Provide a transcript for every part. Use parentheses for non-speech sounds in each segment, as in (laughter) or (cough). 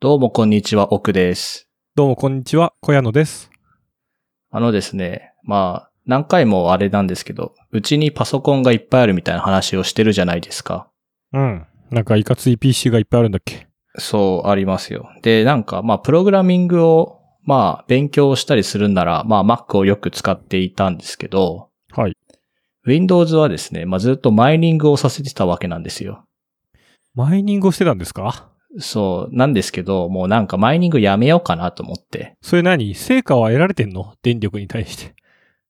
どうもこんにちは、奥です。どうもこんにちは、小屋野です。あのですね、まあ、何回もあれなんですけど、うちにパソコンがいっぱいあるみたいな話をしてるじゃないですか。うん。なんかいかつい PC がいっぱいあるんだっけ？そう、ありますよ。で、なんか、まあ、プログラミングを、まあ、勉強したりするんなら、まあ、Mac をよく使っていたんですけど、はい。Windows はですね、まあ、ずっとマイニングをさせてたわけなんですよ。マイニングをしてたんですか？そう、なんですけど、もうなんかマイニングやめようかなと思って。それ何？成果は得られてんの？電力に対して。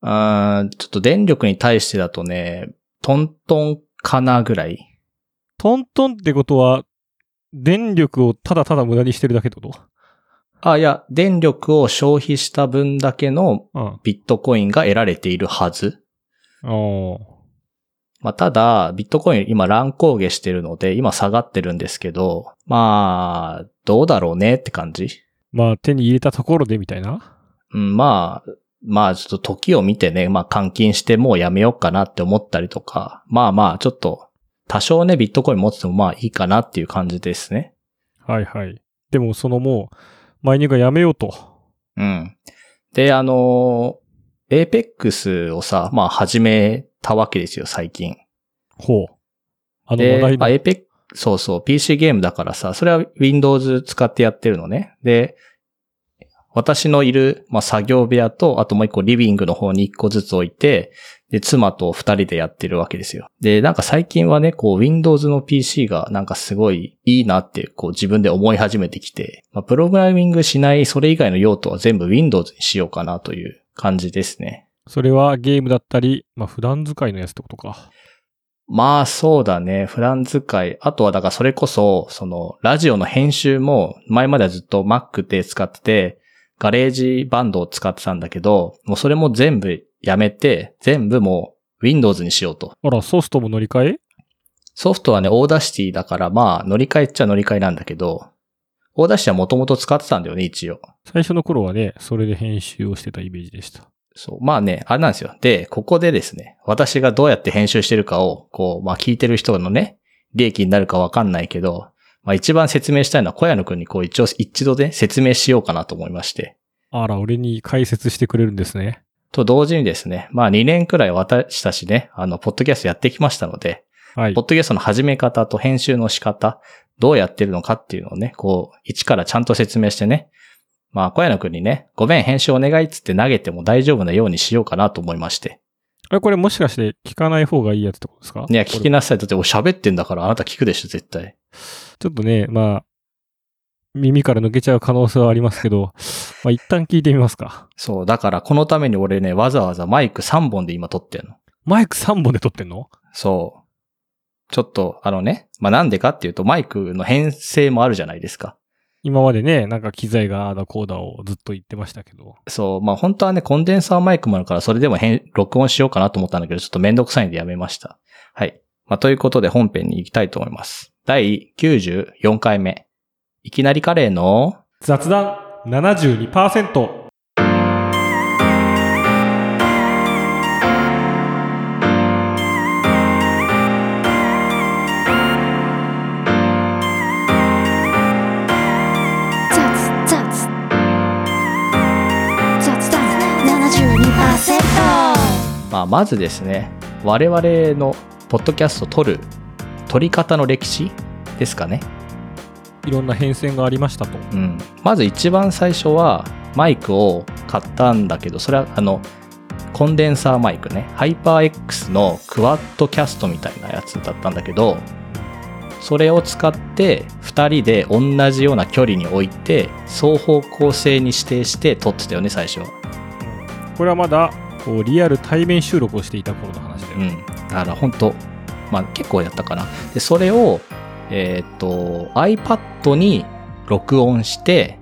あーちょっと電力に対してだとね、トントンかなぐらい。トントンってことは、電力をただただ無駄にしてるだけってこあ、いや、電力を消費した分だけのとビットコインが得られているはず。うん。まあ、ただ、ビットコイン今乱高下してるので、今下がってるんですけど、まあ、どうだろうねって感じ？まあ手に入れたところでみたいな？うん、まあ、まあちょっと時を見てね、まあ換金してもうやめようかなって思ったりとか、まあまあちょっと、多少ね、ビットコイン持っててもまあいいかなっていう感じですね。はいはい。でもそのもう、マイニングがやめようと。うん。で、あの、エーペックスをさ、まあ始めたわけですよ、最近。ほう。あので話題、の。ーペック、そうそう、PC ゲームだからさ、それは Windows 使ってやってるのね。で、私のいる、まあ、作業部屋と、あともう一個リビングの方に一個ずつ置いて、で、妻と二人でやってるわけですよ。で、なんか最近はね、こう、Windows の PC がなんかすごいいいなって、こう、自分で思い始めてきて、まあ、プログラミングしないそれ以外の用途は全部 Windows にしようかなという感じですね。それはゲームだったり、まあ普段使いのやつってことか。まあそうだね。普段使い。あとはだからそれこそ、その、ラジオの編集も、前まではずっと Mac で使ってて、 GarageBandを使ってたんだけど、もうそれも全部やめて、全部もう Windows にしようと。あら、ソフトも乗り換え？ソフトはね、 Audacityだから、まあ乗り換えっちゃ乗り換えなんだけど、 Audacityはもともと使ってたんだよね、一応。最初の頃はね、それで編集をしてたイメージでした。そう。まあね、あれなんですよ。で、ここでですね、私がどうやって編集してるかを、こう、まあ聞いてる人のね、利益になるかわかんないけど、まあ一番説明したいのは小屋野くんにこう一応一度で説明しようかなと思いまして。あら、俺に解説してくれるんですね。と同時にですね、まあ2年くらい私たちね、あの、ポッドキャストやってきましたので、はいポッド。キャストの始め方と編集の仕方、どうやってるのかっていうのをね、こう、一からちゃんと説明してね、まあ小屋野くんにね、ごめん、編集お願いっつって投げても大丈夫なようにしようかなと思いまして。あれ、これもしかして聞かない方がいいやつってことですか？いや、聞きなさい。だって俺喋ってんだからあなた聞くでしょ、絶対。ちょっとね、まあ、耳から抜けちゃう可能性はありますけど、(laughs) まあ一旦聞いてみますか。そう、だからこのために俺ね、わざわざマイク3本で今撮ってんの。マイク3本で撮ってんの？そう。ちょっと、あのね、まあ、なんでかっていうと、マイクの編成もあるじゃないですか。今までね、なんか機材がああだこうだをずっと言ってましたけど。そう、まあ、本当はね、コンデンサーマイクもあるから、それでも編、録音しようかなと思ったんだけど、ちょっとめんどくさいんでやめました。はい。まあ、ということで本編に行きたいと思います。第94回目。いきなりカレーの、雑談72%。まあ、まずですね、我々のポッドキャスト撮る、撮り方の歴史ですかね。いろんな変遷がありましたと。うん。まず一番最初は、マイクを買ったんだけど、それはあの、コンデンサーマイクね、ハイパー X のクワッドキャストみたいなやつだったんだけど、それを使って2人で同じような距離に置いて、双方向性に指定して撮ってたよね、最初は。これはまだ、こう、リアル対面収録をしていた頃の話だよ。うん。だから本当まあ結構やったかな。で、それを、えーっと、iPad に録音して、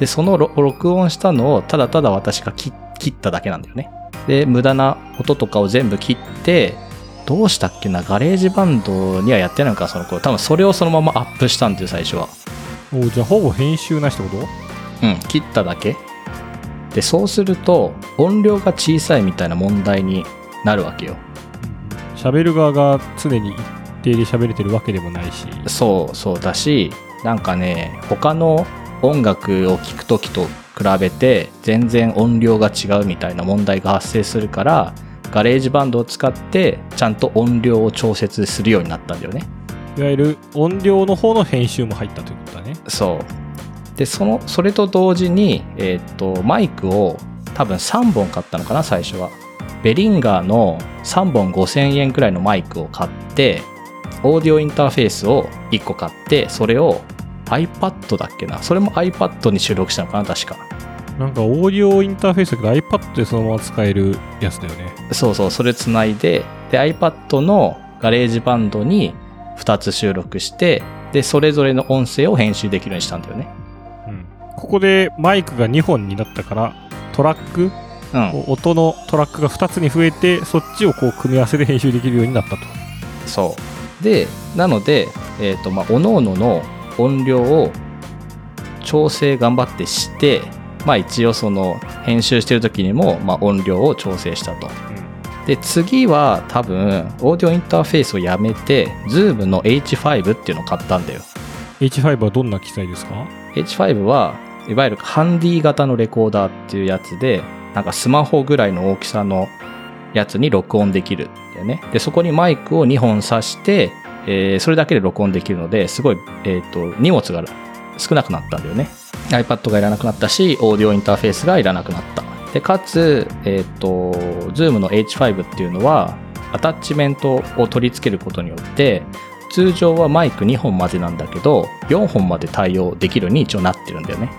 で、そのろ録音したのをただただ私が切切っただけなんだよね。で、無駄な音とかを全部切って、どうしたっけな、 GarageBandにはやってないのか、その頃。多分それをそのままアップしたんだよ、最初は。おじゃあほぼ編集なしってこと？うん、切っただけ。で、そうすると、音量が小さいみたいな問題になるわけよ。喋る側が常に一定で喋れてるわけでもないし。そうそうだし、なんかね、他の音楽を聴くときと比べて全然音量が違うみたいな問題が発生するから、 GarageBandを使ってちゃんと音量を調節するようになったんだよね。いわゆる音量の方の編集も入ったということだね。そう。で、その、それと同時に、えーっと、マイクを多分3本買ったのかな、最初は。ベリンガーの3本5000円くらいのマイクを買って、オーディオインターフェースを1個買って、それを iPad だっけな。それも iPad に収録したのかな、確か。なんかオーディオインターフェースだけど iPad でそのまま使えるやつだよね。そうそう、それつないで、で、iPad の GarageBandに2つ収録して、で、それぞれの音声を編集できるようにしたんだよね。うん。ここでマイクが2本になったから、トラック、うん。音のトラックが2つに増えて、そっちをこう組み合わせで編集できるようになったと。そう。で、なので、えっ、と、まあ、各々の音量を調整頑張ってして、まあ一応その編集してる時にも、まあ音量を調整したと。で、次は多分、オーディオインターフェースをやめて、Zoom の H5 っていうのを買ったんだよ。H5 はどんな機材ですか？H5 は、いわゆるハンディ型のレコーダーっていうやつで、なんかスマホぐらいの大きさのやつに録音できるんだよね。で、そこにマイクを2本挿して、えーそれだけで録音できるので、すごい、えっ、と、荷物が少なくなったんだよね。iPad がいらなくなったし、オーディオインターフェースがいらなくなった。で、かつ、えっ、と、Zoom の H5 っていうのは、アタッチメントを取り付けることによって、通常はマイク2本までなんだけど、4本まで対応できるように一応なってるんだよね。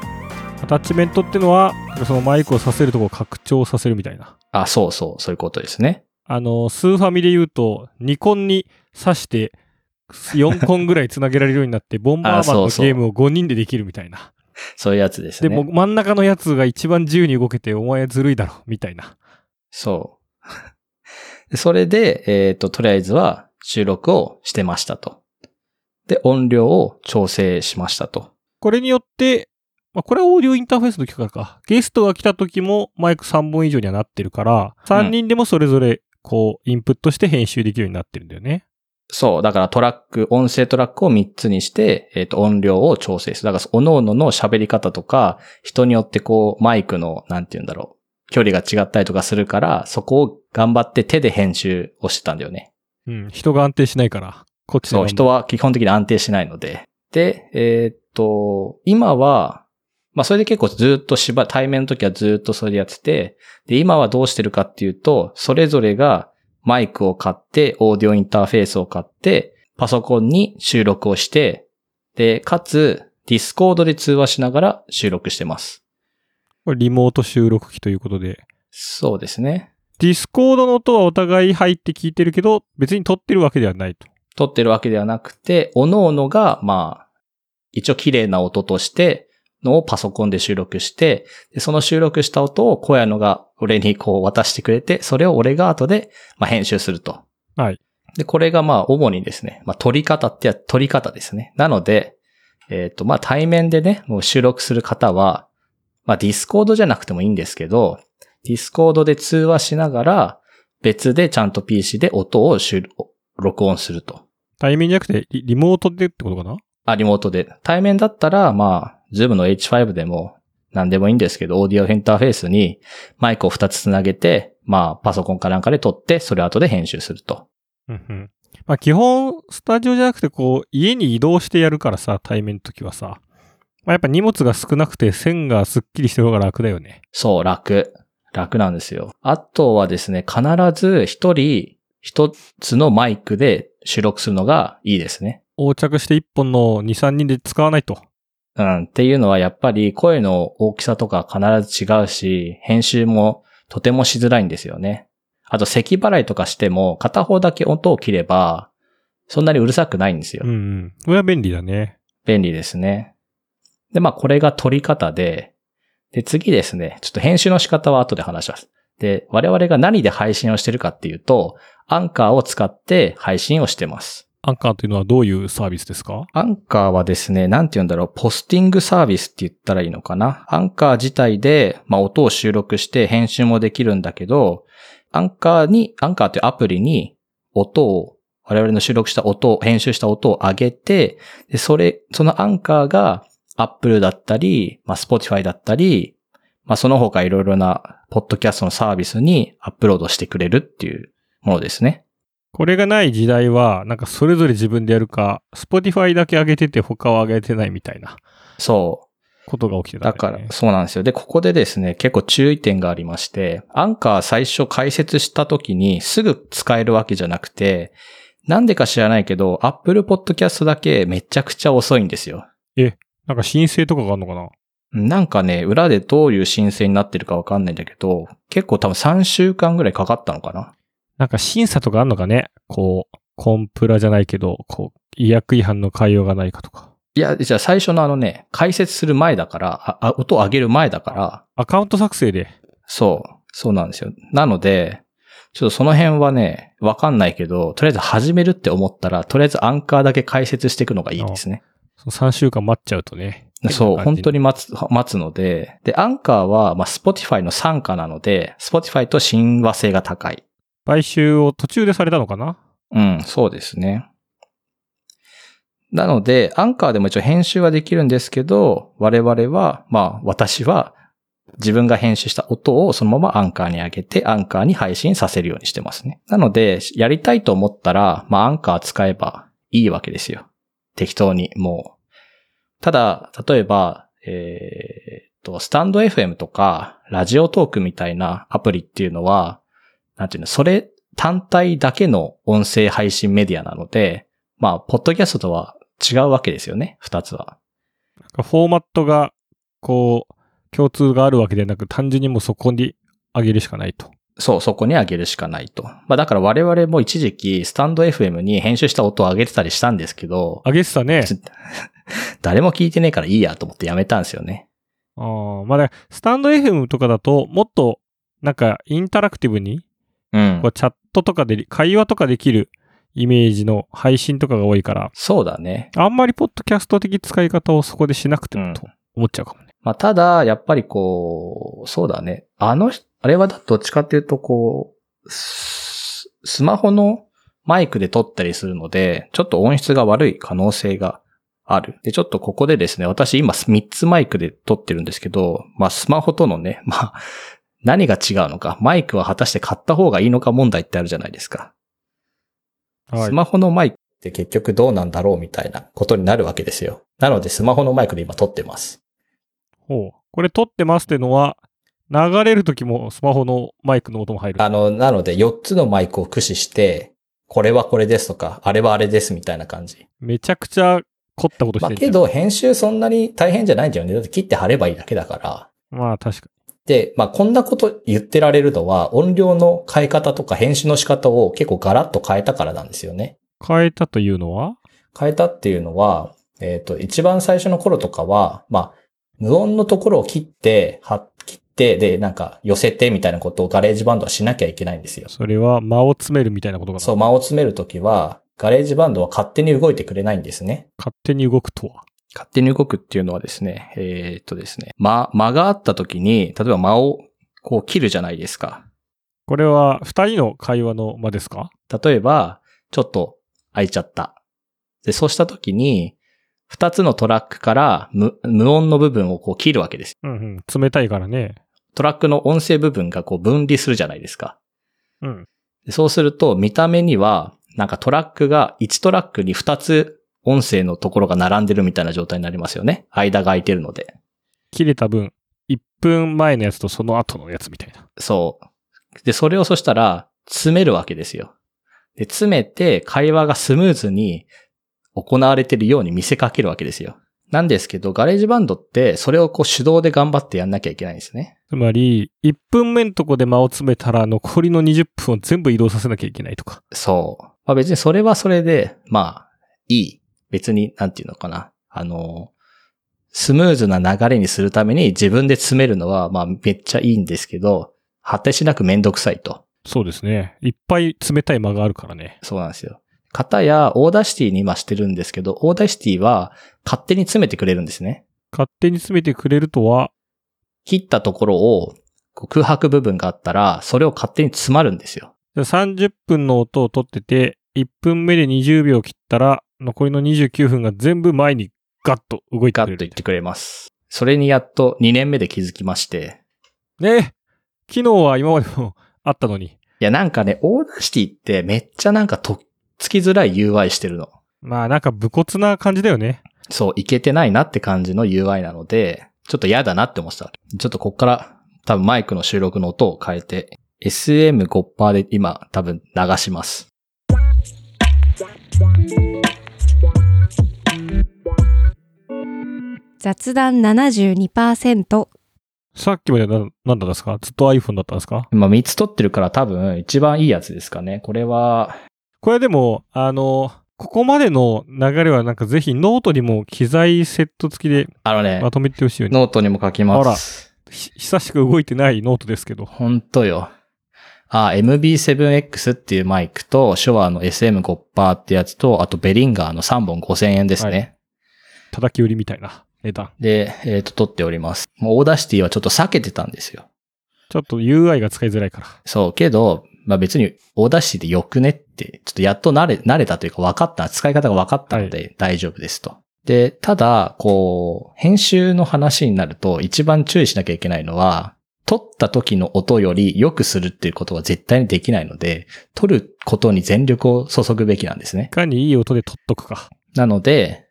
アタッチメントってのは、そのマイクをさせるとこを拡張させるみたいな。あ、そうそう、そういうことですね。あの、スーファミで言うと、ニコンに挿して、4コンぐらい繋げられるようになって、(laughs) ボンバーマンのゲームを5人でできるみたいな。そういうやつですで、ね。もう真ん中のやつが一番自由に動けて、お前ずるいだろ、みたいな。そう。で (laughs) それで、えっ、と、とりあえずは収録をしてましたと。で、音量を調整しましたと。これによって、まあ、これはオーディオインターフェースの企画か。ゲストが来た時もマイク3本以上にはなってるから、3人でもそれぞれ、こう、インプットして編集できるようになってるんだよね。そう。だからトラック、音声トラックを3つにして、えっ、と、音量を調整する。だから、おののの喋り方とか、人によってこう、マイクの、なんて言うんだろう。距離が違ったりとかするから、そこを頑張って手で編集をしてたんだよね。うん。人が安定しないから、こっちでそう、人は基本的に安定しないので。で、えーっと、今は、まあそれで結構ずっとしば、対面の時はずっとそれでやってて、で、今はどうしてるかっていうと、それぞれがマイクを買って、オーディオインターフェースを買って、パソコンに収録をして、で、かつ、 Discordで通話しながら収録してます。これリモート収録期ということで。そうですね。 Discordの音はお互い入って聞いてるけど、別に録ってるわけではないと。録ってるわけではなくて、各々が、まあ、一応綺麗な音として、のをパソコンで収録して、でその収録した音を各々が俺にこう渡してくれて、それを俺が後で、まあ、編集すると。はい。で、これがまあ主にですね、まあ撮り方ってや、撮り方ですね。なので、えっ、と、まあ対面でね、もう収録する方は、まあ Discord じゃなくてもいいんですけど、 Discord で通話しながら、別でちゃんと PC で音を収録音すると。対面じゃなくてリリモートでってことかな？あ、リモートで。対面だったら、まあ、Zoom の H5 でも何でもいいんですけど、オーディオインターフェースにマイクを2つつなげて、まあ、パソコンかなんかで撮って、それを後で編集すると。うんうん。まあ基本、スタジオじゃなくてこう、家に移動してやるからさ、対面の時はさ。まあやっぱ荷物が少なくて線がスッキリしてる方が楽だよね。そう、楽。楽なんですよ。あとはですね、必ず一人一つのマイクで収録するのがいいですね。横着して1本の2、3人で使わないと。うん。っていうのはやっぱり声の大きさとか必ず違うし、編集もとてもしづらいんですよね。あと咳払いとかしても片方だけ音を切れば、そんなにうるさくないんですようん。うん。これは便利だね。便利ですね。で、まあこれが撮り方で、で、次ですね、ちょっと編集の仕方は後で話します。で、我々が何で配信をしてるかっていうと、アンカーを使って配信をしてます。アンカーというのはどういうサービスですか？アンカーはですね、なんて言うんだろう、ポスティングサービスって言ったらいいのかな。アンカー自体で、まあ音を収録して編集もできるんだけど、アンカーに、アンカーというアプリに音を我々の収録した音を、編集した音を上げて、で、それ、そのアンカーが Apple だったり、まあ、Spotify だったり、まあ、その他いろいろな、ポッドキャストのサービスにアップロードしてくれるっていうものですね。これがない時代は、なんかそれぞれ自分でやるか、Spotify だけ上げてて他は上げてないみたいなそう。ことが起きてたんだからそうなんですよ。で、ここでですね、結構注意点がありまして、アンカー最初解説した時にすぐ使えるわけじゃなくて、なんでか知らないけど、Apple Podcast だけめちゃくちゃ遅いんですよ。なんか申請とかがあるのかな？なんかね、裏でどういう申請になってるかわかんないんだけど、結構多分3週間ぐらいかかったのかな？なんか審査とかあんのかね？こう、コンプラじゃないけど、こう、違約違反の対応がないかとか。いや、じゃあ最初のあのね、解説する前だから、ああ音を上げる前だから、アカウント作成で。そう、そうなんですよ。なので、ちょっとその辺はね、わかんないけど、とりあえず始めるって思ったら、とりあえずアンカーだけ解説していくのがいいですね。その3週間待っちゃうとね。そう、本当に。に待つ、待つので、で、アンカーは、まあ、Spotify の参加なので、Spotify と親和性が高い。買収を途中でされたのかな？うん、そうですね。なので、アンカーでも一応編集はできるんですけど、我々は、まあ、私は、自分が編集した音をそのままアンカーに上げて、アンカーに配信させるようにしてますね。なので、やりたいと思ったら、まあ、アンカー使えばいいわけですよ。適当に、もう。ただ、例えば、えーっと、スタンド FM とか、ラジオトークみたいなアプリっていうのは、なんていうの、それ単体だけの音声配信メディアなので、まあ、ポッドキャストとは違うわけですよね、二つは。なんかフォーマットが、こう、共通があるわけではなく、単純にもうそこに上げるしかないと。そう、そこに上げるしかないと。まあだから我々も一時期スタンド FM に編集した音を上げてたりしたんですけど、上げてたね。(laughs) 誰も聞いてねえからいいやと思ってやめたんですよね。ああ、まあね、スタンド FM とかだと、もっと、なんか、インタラクティブに、うんこう、。チャットとかで、会話とかできるイメージの配信とかが多いから、そうだね。あんまりポッドキャスト的使い方をそこでしなくてもと思っちゃうかもね。まあただ、やっぱりこう、そうだね。あの人、あれはどっちかっていうとこう、ススマホのマイクで撮ったりするので、ちょっと音質が悪い可能性がある。で、ちょっとここでですね、私今3つマイクで撮ってるんですけど、まあスマホとのね、(laughs) まあ、何が違うのか、マイクは果たして買った方がいいのか問題ってあるじゃないですか。はいス。マホのマイクって結局どうなんだろうみたいなことになるわけですよ。なのでスマホのマイクで今撮ってます。ほう。これ撮ってますってのは、流れる時もスマホのマイクの音も入る。あの、なので4つのマイクを駆使して、これはこれですとか、あれはあれですみたいな感じ。めちゃくちゃ凝ったことしまあてるじゃん。けど編集そんなに大変じゃないんだよね。だって切って貼ればいいだけだから。まあ確かで、まあこんなこと言ってられるのは音量の変え方とか編集の仕方を結構ガラッと変えたからなんですよね。に。変えたというのは？変えたっていうのは、えっ、と、一番最初の頃とかは、まあ、無音のところを切って、は切って、で、なんか寄せてみたいなことを GarageBand はしなきゃいけないんですよ。それは間を詰めるみたいなことかな？そう、間を詰めるときは、 GarageBand は勝手に動いてくれないんですね。勝手に動くとは？勝手に動くっていうのはですね、えーっとですね、間、間があったときに、例えば間をこう切るじゃないですか。これは二人の会話の間ですか？例えば、ちょっと空いちゃった。で、そうしたときに、二つのトラックから無無音の部分をこう切るわけです。うんうん。冷たいからね。トラックの音声部分がこう分離するじゃないですか。うん。でそうすると、見た目には、なんかトラックが、1トラックに2つ音声のところが並んでるみたいな状態になりますよね。間が空いてるので。切れた分、1分前のやつとその後のやつみたいな。そう。で、それをそしたら、詰めるわけですよ。で、詰めて会話がスムーズに行われてるように見せかけるわけですよ。なんですけど、 GarageBand って、それをこう手動で頑張ってやんなきゃいけないんですね。つまり、1分目のとこで間を詰めたら残りの20分を全部移動させなきゃいけないとか。そう。まあ別にそれはそれで、まあ、いい。別に、なんていうのかな。あの、スムーズな流れにするために自分で詰めるのは、まあめっちゃいいんですけど、果てしなくめんどくさいと。そうですね。いっぱい詰めたい間があるからね。そうなんですよ。方や Auda city に今してるんですけど、 Audacity は勝手に詰めてくれるんですね。勝手に詰めてくれるとは、切ったところを空白部分があったら、それを勝手に詰まるんですよ。じゃあ30分の音を取ってて、1分目で20秒切ったら、残りの29分が全部前にガッと動いてガくれる。ッと言ってくれます。それにやっと2年目で気づきまして。ね機能は今までもあったのに。いや、なんかね、 Audacity ってめっちゃなんかとっつきづらい UI してるの。まあなんか武骨な感じだよね。そういけてないなって感じの UI なので、ちょっと嫌だなって思ってた。ちょっとこっから多分マイクの収録の音を変えて、 SM58 で今多分流します。雑談72%さっきまでな、なんだったんですか？ずっと iPhone だったんですか？今3つ撮ってるから多分一番いいやつですかね。これは、これでも、あの、ここまでの流れはなんかぜひノートにも機材セット付きであのね、まとめてほしいよね。ノートにも書きます。ひ久しく動いてないノートですけど。ほんとよ。あ、 MV7X っていうマイクと、 Shure の SM58 ってやつと、あと Behringer の3本5000円ですね。は叩き売りみたいな値段。で、えっ、と、撮っております。もう Au dacity はちょっと避けてたんですよ。ちょっと UI が使いづらいから。そう、けど、まあ別に Audacity でよくねって、ちょっとやっと慣れ、慣れたというか分かった、使い方が分かったので大丈夫ですと。で、ただ、こう、編集の話になると一番注意しなきゃいけないのは、撮った時の音より良くするっていうことは絶対にできないので、撮ることに全力を注ぐべきなんですねい。かにいい音で撮っとくか。なので、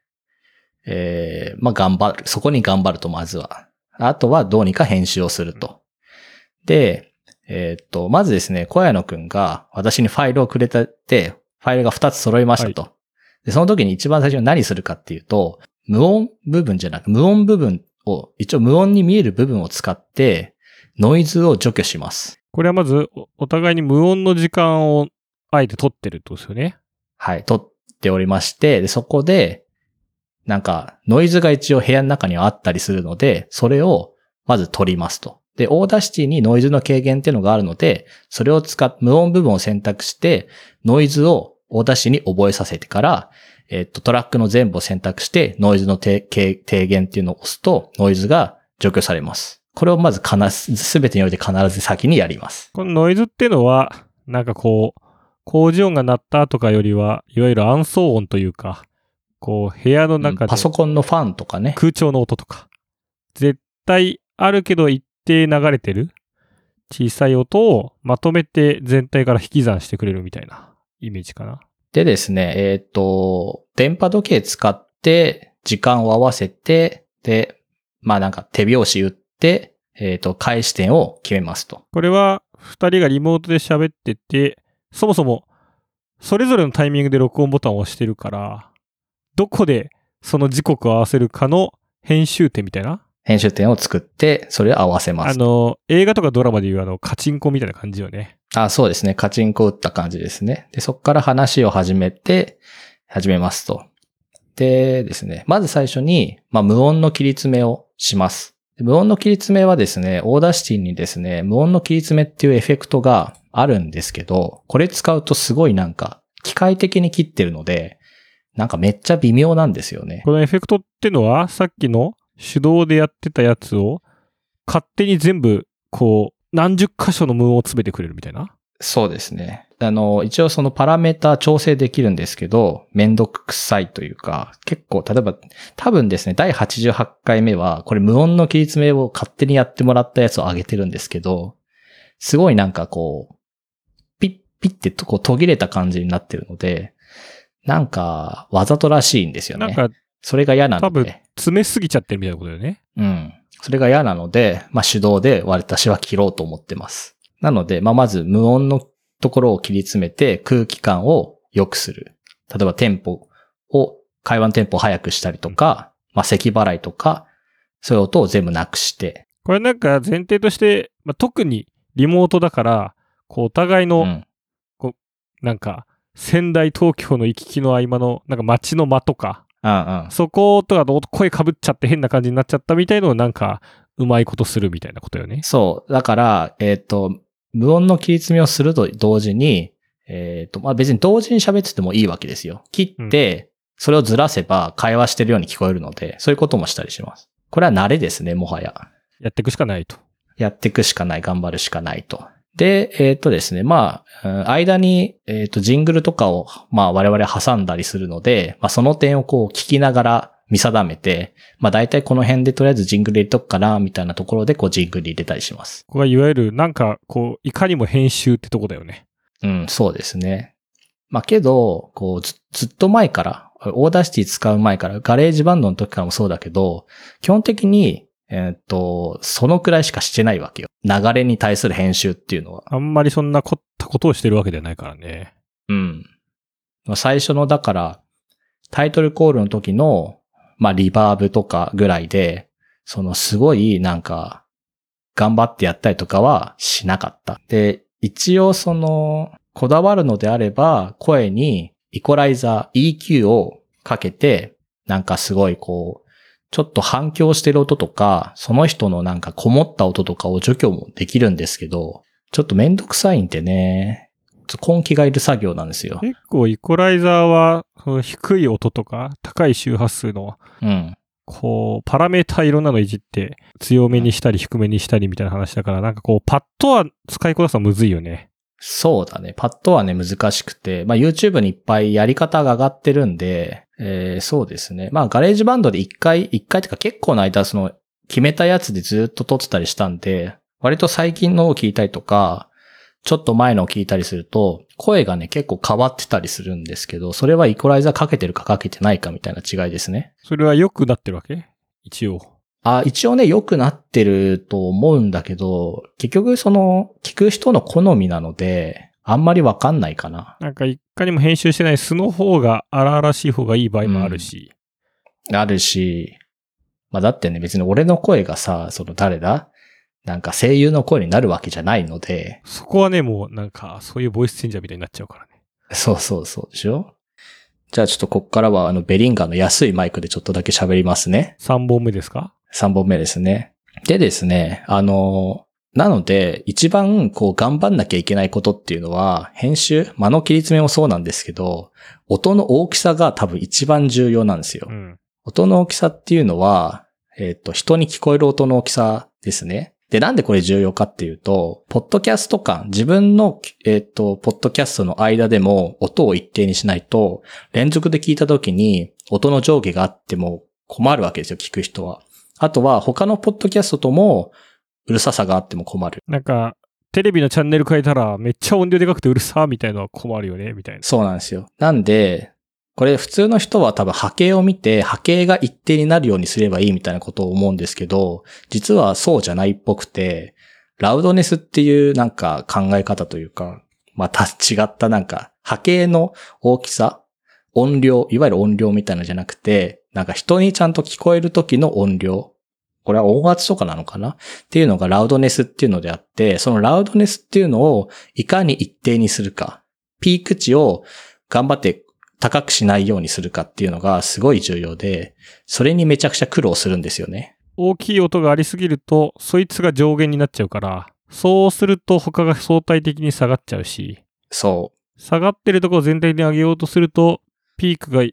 えー、まあ頑張る。そこに頑張ると、まずは。あとはどうにか編集をすると。で、えーっと、まずですね、小谷野くんが私にファイルをくれたって、ファイルが2つ揃いましたと。で、その時に一番最初に何するかっていうと、無音部分じゃなく、無音部分を、一応無音に見える部分を使って、ノイズを除去します。これはまずお、お互いに無音の時間をあえて撮ってるってことですよね？はい、撮っておりまして、で、そこで、なんか、ノイズが一応部屋の中にはあったりするので、それをまず取りますと。で、 Audacity にノイズの軽減っていうのがあるので、それを使っ、無音部分を選択して、ノイズを Audacity に覚えさせてから、えっと、トラックの全部を選択して、ノイズの低減っていうのを押すと、ノイズが除去されます。これをまず必ず、すべてにおいて必ず先にやります。このノイズっていうのは、なんかこう、工事音が鳴ったとかよりは、いわゆる暗騒音というか、こう、部屋の中でパソコンのファンとかね。空調の音とか、絶対あるけど一定流れてる？小さい音をまとめて全体から引き算してくれるみたいなイメージかな。でですね、えっ、と、電波時計使って、時間を合わせて、で、まあなんか手拍子打って、えっ、と、開始点を決めますと。これは二人がリモートで喋ってて、そもそもそれぞれのタイミングで録音ボタンを押してるから、どこでその時刻を合わせるかの編集点みたいな。編集点を作って、それを合わせます。あの、映画とかドラマでいうあの、カチンコみたいな感じよね。あ、そうですね。カチンコ打った感じですね。で、そこから話を始めて、始めますと。でですね、まず最初に、まあ、無音の切り詰めをします。で無音の切り詰めはですね、 Audacity にですね、無音の切り詰めっていうエフェクトがあるんですけど、これ使うとすごいなんか、機械的に切ってるので、なんかめっちゃ微妙なんですよね。このエフェクトってのは、さっきの手動でやってたやつを、勝手に全部、こう、何十箇所の無音を詰めてくれるみたいな？そうですね。あの、一応そのパラメータ調整できるんですけど、めんどくさいというか、結構、例えば、多分ですね、第88回目は、これ無音の切り詰めを勝手にやってもらったやつを上げてるんですけど、すごいなんかこう、ピッ、ピッてとこう途切れた感じになってるので、なんか、わざとらしいんですよね。なんか、それが嫌な多分ので。、詰めすぎちゃってるみたいなことだよね。うん。それが嫌なので、まあ手動で私は切ろうと思ってます。なので、まあまず無音のところを切り詰めて空気感を良くする。例えばテンポを、会話のテンポを速くしたりとか、まあ咳払いとか、そういう音を全部なくして。これなんか前提として、まあ、特にリモートだから、こう、お互いうの、ん。なんか、仙台東京の行き来の合間の、なんか街の間とか、うんうん。そことかの声かぶっちゃって変な感じになっちゃったみたいのをなんか、うまいことするみたいなことよね。そう。だから、えっ、と、無音の切り詰めをすると同時に、えっ、と、まあ別に同時に喋っててもいいわけですよ。切って、それをずらせば会話してるように聞こえるので、そういうこともしたりします。これは慣れですね、もはや。やっていくしかないと。やっていくしかない、頑張るしかないとで、えっ、とですね、まあ、うん間に、えっ、と、ジングルとかを、まあ、我々挟んだりするので、まあ、その点をこう、聞きながら見定めて、まあ、大体この辺でとりあえずジングル入れとくかな、みたいなところで、こう、ジングル入れたりします。ここがいわゆる、なんか、こう、いかにも編集ってとこだよね。うん、そうですね。まあ、けど、こう、ずずっと前から、 Audacity 使う前から、 GarageBand の時からもそうだけど、基本的に、えっ、と、そのくらいしかしてないわけよ。流れに対する編集っていうのは。あんまりそんな凝ったことをしてるわけではないからね。うん。まあ最初の、だから、タイトルコールの時の、まあ、リバーブとかぐらいで、そのすごいなんか、頑張ってやったりとかはしなかった。で、一応その、こだわるのであれば、声にイコライザー EQ をかけて、なんかすごいこう、ちょっと反響してる音とか、その人のなんかこもった音とかを除去もできるんですけど、ちょっとめんどくさいんでね、ちょっと根気がいる作業なんですよ。結構イコライザーは、低い音とか、高い周波数の、うん。こう、パラメータいろんなのいじって、強めにしたり低めにしたりみたいな話だから、なんかこう、パッとは使いこなすのはむずいよね。そうだね。パッとはね、難しくて、まあ YouTube にいっぱいやり方が上がってるんで、えーそうですね。まあ GarageBand で一回、一回っていうか結構の間その決めたやつでずっと撮ってたりしたんで、割と最近のを聞いたりとか、ちょっと前のを聞いたりすると、声がね、結構変わってたりするんですけど、それはイコライザーかけてるかかけてないかみたいな違いですね。それは良くなってるわけ？一応。あ、一応ね、良くなってると思うんだけど、結局その、聞く人の好みなので、あんまりわかんないかな。なんかいかにも編集してない素の方が荒々しい方がいい場合もあるし。あるし、まあだってね、別に俺の声がさ、その誰だ？なんか声優の声になるわけじゃないので、そこはね、もうなんか、そういうボイスチェンジャーみたいになっちゃうからね。そうそうそうでしょ？じゃあちょっとこっからはあのベリンガーの安いマイクでちょっとだけ喋りますね。3本目ですか？3本目ですね。でですね、あの、なので、一番こう頑張んなきゃいけないことっていうのは、編集、間の切り詰めもそうなんですけど、音の大きさが多分一番重要なんですよ。うん。音の大きさっていうのは、えっ、と、人に聞こえる音の大きさですね。で、なんでこれ重要かっていうと、ポッドキャスト間、自分の、えっ、と、ポッドキャストの間でも音を一定にしないと、連続で聞いた時に音の上下があっても困るわけですよ、聞く人は。あとは、他のポッドキャストとも、うるささがあっても困る。なんか、テレビのチャンネル変えたらめっちゃ音量でかくてうるさみたいのは困るよね、みたいな。そうなんですよ。なんで、これ普通の人は多分波形を見て波形が一定になるようにすればいいみたいなことを思うんですけど、実はそうじゃないっぽくて、ラウドネスっていうなんか考え方というか、また違ったなんか波形の大きさ、音量、いわゆる音量みたいなのじゃなくて、なんか人にちゃんと聞こえる時の音量。これは音圧とかなのかな？っていうのがラウドネスっていうのであって、そのラウドネスっていうのをいかに一定にするか。ピーク値を頑張って高くしないようにするかっていうのがすごい重要で、それにめちゃくちゃ苦労するんですよね。大きい音がありすぎると、そいつが上限になっちゃうから、そうすると他が相対的に下がっちゃうし、そ下がってるとこ全体に上げようとすると、ピークが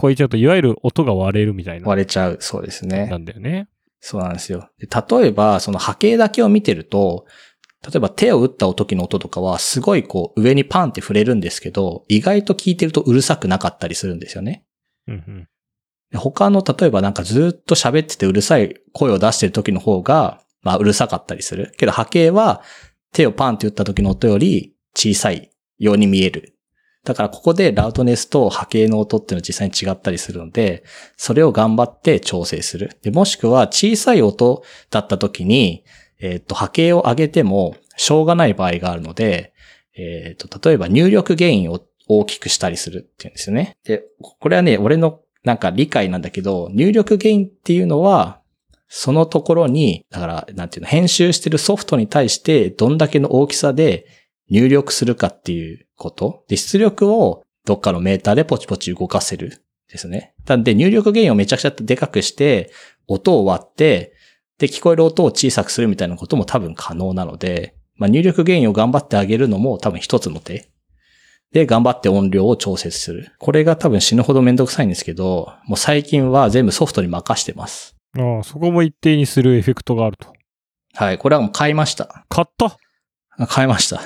超えちゃうと、いわゆる音が割れるみたいうな。割れちゃう。そうですね。なんだよね。そうなんですよ。で例えば、その波形だけを見てると、例えば手を打った時の音とかはすごいこう上にパンって触れるんですけど、意外と聞いてるとうるさくなかったりするんですよね。うんうん。で他の、例えばなんかずっと喋っててうるさい声を出してる時の方が、まあうるさかったりする。けど波形は手をパンって打った時の音より小さいように見える。だからここでラウドネスと波形の音っていうのは実際に違ったりするので、それを頑張って調整する。で、もしくは小さい音だった時に、えっ、と、波形を上げてもしょうがない場合があるので、えっ、と、例えば入力ゲインを大きくしたりするっていうんですよね。で、これはね、俺のなんか理解なんだけど、入力ゲインっていうのは、そのところに、だから、なんていうの、編集してるソフトに対して、どんだけの大きさで入力するかっていうこと。で、出力をどっかのメーターでポチポチ動かせる。ですね。なんで、入力ゲインをめちゃくちゃでかくして、音を割って、で、聞こえる音を小さくするみたいなことも多分可能なので、まあ、入力ゲインを頑張ってあげるのも多分一つの手。で、頑張って音量を調節する。これが多分死ぬほどめんどくさいんですけど、もう最近は全部ソフトに任してます。ああ、そこも一定にするエフェクトがあると。はい。これはもう買いました。買った？あ変えました。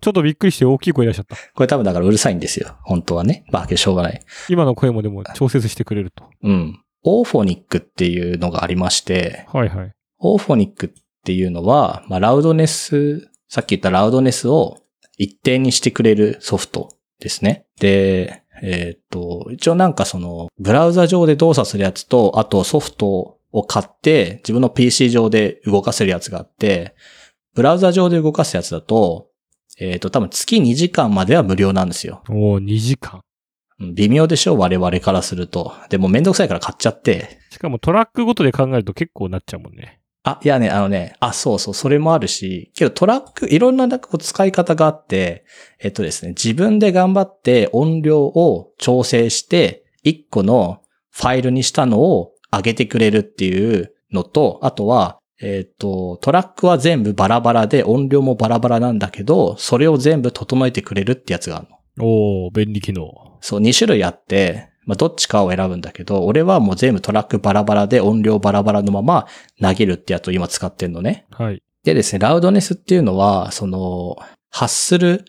ちょっとびっくりして大きい声出しちゃった。これ多分だからうるさいんですよ。本当はね。まあ、けどしょうがない。今の声もでも調節してくれると。うん。オーフォニックっていうのがありまして、はいはい。オーフォニックっていうのは、まあ、ラウドネス、さっき言ったラウドネスを一定にしてくれるソフトですね。で、えっ、と、一応なんかその、ブラウザ上で動作するやつと、あとソフトを買って、自分の PC 上で動かせるやつがあって、ブラウザ上で動かすやつだと、えっ、と、多分月2時間までは無料なんですよ。おー、2時間。うん微妙でしょ？我々からすると。でもめんどくさいから買っちゃって、しかもトラックごとで考えると結構なっちゃうもんね。あ、いやね、あのね、あ、そうそう、それもあるし、けどトラック、いろんななんかこう使い方があって、えっとですね、自分で頑張って音量を調整して、一個のファイルにしたのを上げてくれるっていうのと、あとは、えっと、トラックは全部バラバラで音量もバラバラなんだけど、それを全部整えてくれるってやつがあるの。おー、便利機能。そう、2種類あって、まあ、どっちかを選ぶんだけど、俺はもう全部トラックバラバラで音量バラバラのまま投げるってやつを今使ってんのね。はい。でですね、ラウドネスっていうのは、その、発する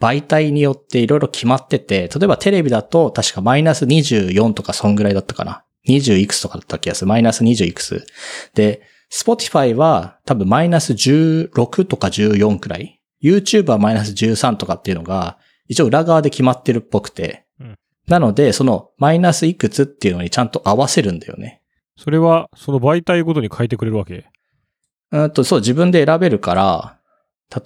媒体によっていろいろ決まってて、例えばテレビだと確かマイナス24とかそんぐらいだったかな。20いくつとかだった気がする。マイナス20いくつ。で、Spotify は多分マイナス16とか14くらい。YouTube はマイナス13とかっていうのが、一応裏側で決まってるっぽくて。うんなので、そのマイナスいくつっていうのにちゃんと合わせるんだよね。それは、その媒体ごとに変えてくれるわけ？うんと、そう、自分で選べるから、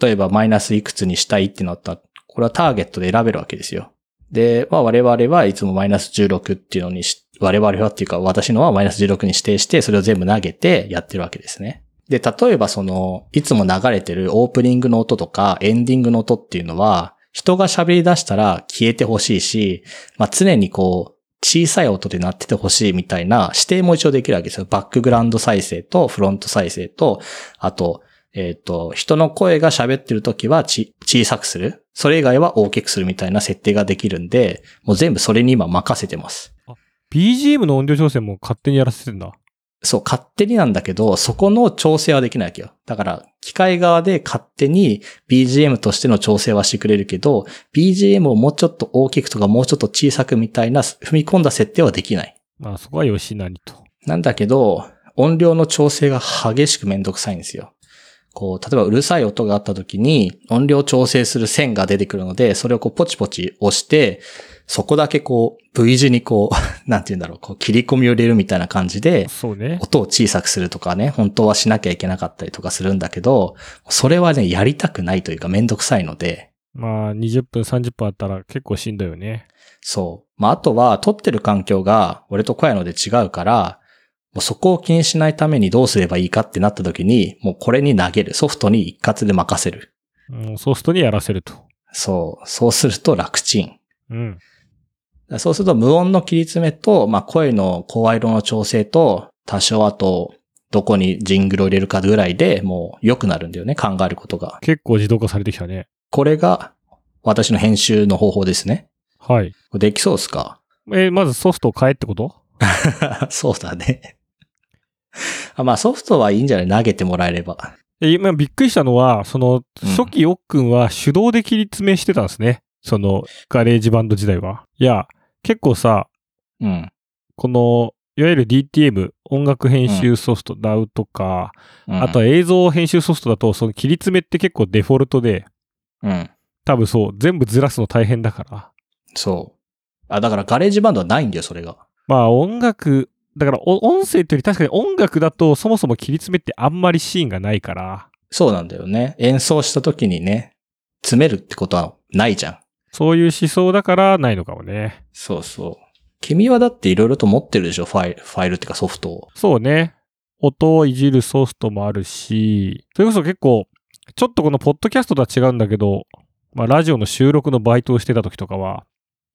例えばマイナスいくつにしたいってなったら、これはターゲットで選べるわけですよ。で、まあ我々はいつもマイナス16っていうのにし、我々はっていうか私のはマイナス16に指定して、それを全部投げてやってるわけですね。で、例えばその、いつも流れてるオープニングの音とかエンディングの音っていうのは、人が喋り出したら消えてほしいし、まあ常にこう、小さい音で鳴っててほしいみたいな指定も一応できるわけですよ。バックグラウンド再生とフロント再生と、あと、えっ、と、人の声が喋ってる時はち小さくする。それ以外は大きくするみたいな設定ができるんで、もう全部それに今任せてます。BGM の音量調整も勝手にやらせてるんだ。そう、勝手になんだけど、そこの調整はできないわけよ。だから、機械側で勝手に BGM としての調整はしてくれるけど、BGM をもうちょっと大きくとかもうちょっと小さくみたいな踏み込んだ設定はできない。まあそこはよしなにと。なんだけど、音量の調整が激しくめんどくさいんですよ。こう、例えばうるさい音があった時に音量調整する線が出てくるので、それをこうポチポチ押して、そこだけこう V 字にこう、(laughs) なんて言うんだろう、こう切り込みを入れるみたいな感じで、そうね。音を小さくするとかね、本当はしなきゃいけなかったりとかするんだけど、それはね、やりたくないというかめんどくさいので、まあ20分30分あったら結構しんどいよね。そう。まあ、あとは、撮ってる環境が、俺と小屋ので違うから、もうそこを気にしないためにどうすればいいかってなった時に、もうこれに投げる。ソフトに一括で任せる。うん、ソフトにやらせると。そう。そうすると楽ちん。うん。そうすると無音の切り詰めと、まあ、声の声色の調整と、多少あと、どこにジングルを入れるかぐらいでもう良くなるんだよね。考えることが。結構自動化されてきたね。これが私の編集の方法ですね。はい。これできそうですか？えーまずソフトを変えってこと？(laughs) そうだね。あまあソフトはいいんじゃない？投げてもらえれば。え今びっくりしたのは、その、うん初期おっくんは手動で切り詰めしてたんですね。その、 GarageBand 時代は。いや、結構さ、うん。この、いわゆる DTM、音楽編集ソフト、DAW とか、うんあとは映像編集ソフトだと、その切り詰めって結構デフォルトで、うん。多分そう、全部ずらすの大変だから。そう。あ、だから GarageBand はないんだよ、それが。まあ音楽、だからお音声というより確かに音楽だとそもそも切り詰めってあんまりシーンがないから、そうなんだよね。演奏した時にね、詰めるってことはないじゃん。そういう思想だからないのかもね。そうそう。君はだっていろいろと持ってるでしょ、ファイル、ファイルっていうかソフトを。そうね。音をいじるソフトもあるし、それこそ結構、ちょっとこのポッドキャストとは違うんだけど、まあラジオの収録のバイトをしてた時とかは、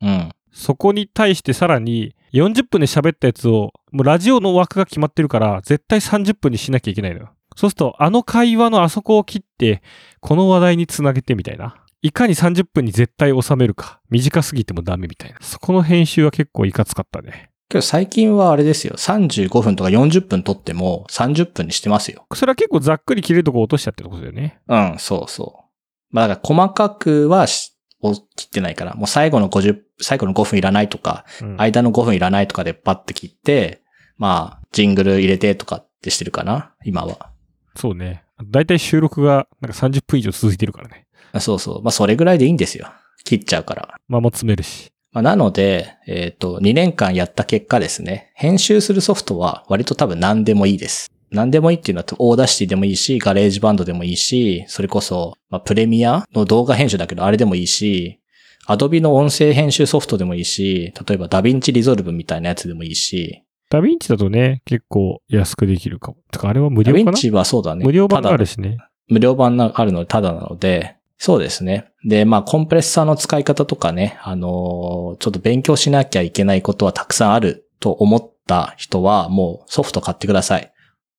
うん。そこに対してさらに40分で喋ったやつを、もうラジオの枠が決まってるから、絶対30分にしなきゃいけないのよ。そうすると、あの会話のあそこを切って、この話題につなげてみたいな。いかに30分に絶対収めるか。短すぎてもダメみたいな。そこの編集は結構いかつかったね。けど最近はあれですよ。35分とか40分撮っても30分にしてますよ。それは結構ざっくり切れるとこ落としちゃってることだよね。うん、そうそまあだから細かくは切ってないから、もう最後の50、最後の5分いらないとか、うん間の5分いらないとかでパッて切って、まあ、ジングル入れてとかってしてるかな、今は。そうね。だいたい収録がなんか30分以上続いてるからね。あそうそう。まあ、それぐらいでいいんですよ。切っちゃうから。まあもう詰めるし。まあ、なので、えっ、と、2年間やった結果ですね、編集するソフトは割と多分何でもいいです。何でもいいっていうのは、 Audacity でもいいし、 GarageBand でもいいし、それこそ、まあ、プレミアの動画編集だけど、あれでもいいし、 Adobe の音声編集ソフトでもいいし、例えば DaVinci Resolve みたいなやつでもいいし、ダヴィンチだとね、結構安くできるかも。てかあれは無料かな？ダヴィンチはそうだね。無料版があるしね。無料版があるのでただなので、そうですね。で、まあ、コンプレッサーの使い方とかね、あのーちょっと勉強しなきゃいけないことはたくさんあると思った人は、もうソフト買ってください。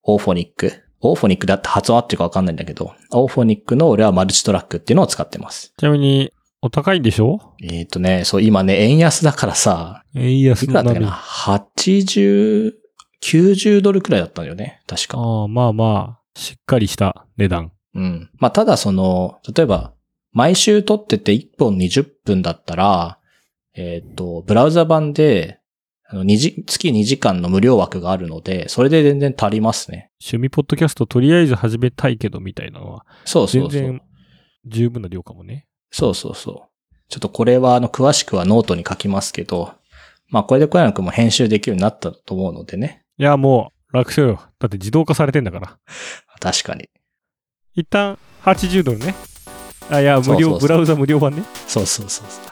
オーフォニック。オーフォニックだって発音合ってるかわかんないんだけど、オーフォニックの俺はマルチトラックっていうのを使ってます。ちなみに、お高いんでしょ？えっ、とね、そう、今ね、円安だからさ、円安いくら。だったかな ?80、90ドルくらいだったんだよね。確か。ああ、まあまあ、しっかりした値段。うん。まあ、ただその、例えば、毎週撮ってて1本20分だったら、えっ、と、ブラウザ版で、あの、2時、月2時間の無料枠があるので、それで全然足りますね。趣味ポッドキャストとりあえず始めたいけどみたいなのは、そうそうそう。全然十分な量かもね。そうそうそう。ちょっとこれは、あの、詳しくはノートに書きますけど、まあ、これで小山くんも編集できるようになったと思うのでね。いや、もう楽勝よ。だって自動化されてんだから。確かに。一旦80ドルね。あ、いや、無料、ブラウザ無料版ね。そうそうそうそう。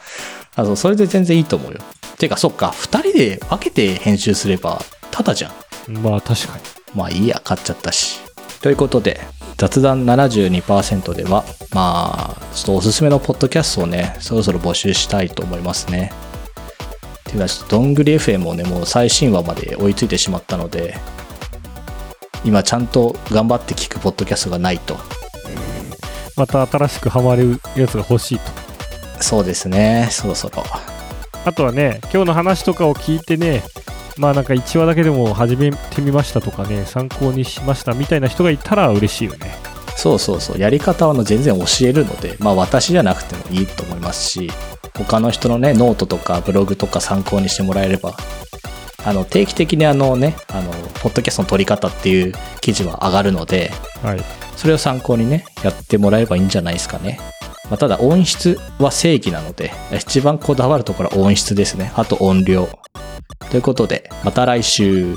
あの、それで全然いいと思うよ。てか、そっか、二人で分けて編集すれば、ただじゃん。まあ確かに。まあいいや、買っちゃったし。ということで、雑談72%では、まあ、ちょっとおすすめのポッドキャストをね、そろそろ募集したいと思いますね。っていうのは、どんぐり FM をね、もう最新話まで追いついてしまったので、今ちゃんと頑張って聞くポッドキャストがないと。また新しくハマるやつが欲しいと。そうですね、そろそろ。あとはね、今日の話とかを聞いてね、まあなんか1話だけでも始めてみましたとかね、参考にしましたみたいな人がいたら嬉しいよね。そうそうそう、やり方はあの全然教えるので、まあ私じゃなくてもいいと思いますし、他の人のね、ノートとかブログとか参考にしてもらえれば、あの、定期的にあのね、あの、ポッドキャストの録り方っていう記事は上がるので、はい。それを参考にね、やってもらえればいいんじゃないですかね。まあ、ただ音質は正義なので、一番こだわるところは音質ですね。あと音量。ということで、また来週。